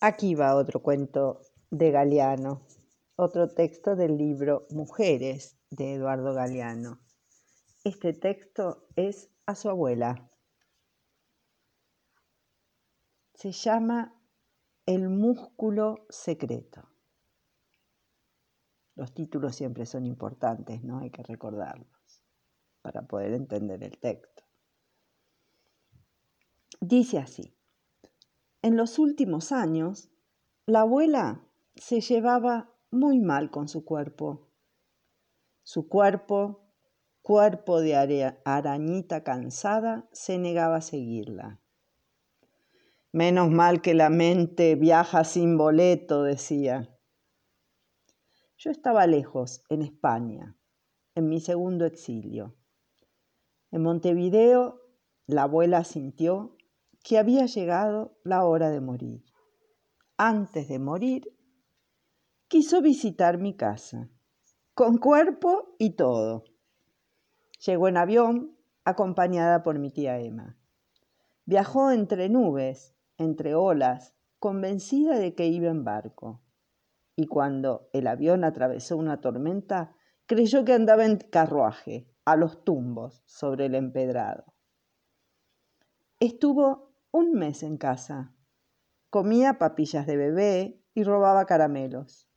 Aquí va otro cuento de Galeano, otro texto del libro Mujeres de Eduardo Galeano. Este texto es a su abuela. Se llama El músculo secreto. Los títulos siempre son importantes, ¿no? Hay que recordarlos para poder entender el texto. Dice así. En los últimos años, la abuela se llevaba muy mal con su cuerpo. Su cuerpo, cuerpo de arañita cansada, se negaba a seguirla. Menos mal que la mente viaja sin boleto, decía. Yo estaba lejos, en España, en mi segundo exilio. En Montevideo, la abuela sintió que había llegado la hora de morir. Antes de morir, quiso visitar mi casa, con cuerpo y todo. Llegó en avión, acompañada por mi tía Emma. Viajó entre nubes, entre olas, convencida de que iba en barco. Y cuando el avión atravesó una tormenta, creyó que andaba en carruaje, a los tumbos, sobre el empedrado. Estuvo un mes en casa. Comía papillas de bebé y robaba caramelos.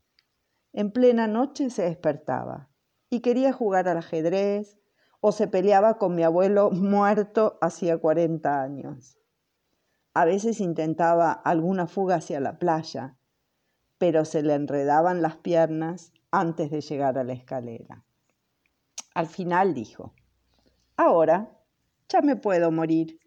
En plena noche se despertaba y quería jugar al ajedrez o se peleaba con mi abuelo muerto hacía 40 años. A veces intentaba alguna fuga hacia la playa, pero se le enredaban las piernas antes de llegar a la escalera. Al final dijo, ahora ya me puedo morir.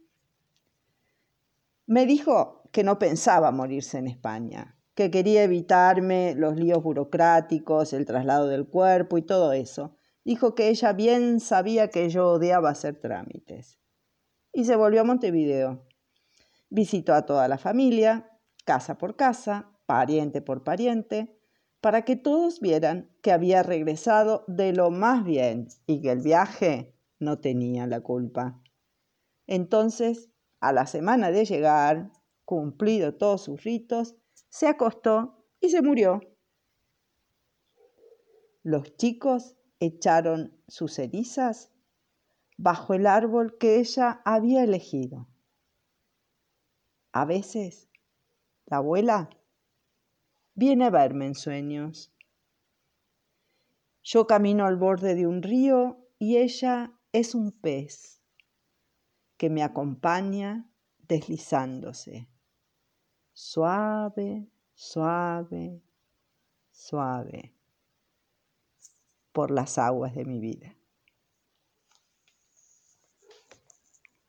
Me dijo que no pensaba morirse en España, que quería evitarme los líos burocráticos, el traslado del cuerpo y todo eso. Dijo que ella bien sabía que yo odiaba hacer trámites. Y se volvió a Montevideo. Visitó a toda la familia, casa por casa, pariente por pariente, para que todos vieran que había regresado de lo más bien y que el viaje no tenía la culpa. Entonces a la semana de llegar, cumplido todos sus ritos, se acostó y se murió. Los chicos echaron sus cenizas bajo el árbol que ella había elegido. A veces, la abuela viene a verme en sueños. Yo camino al borde de un río y ella es un pez que me acompaña deslizándose. Suave, suave, suave por las aguas de mi vida.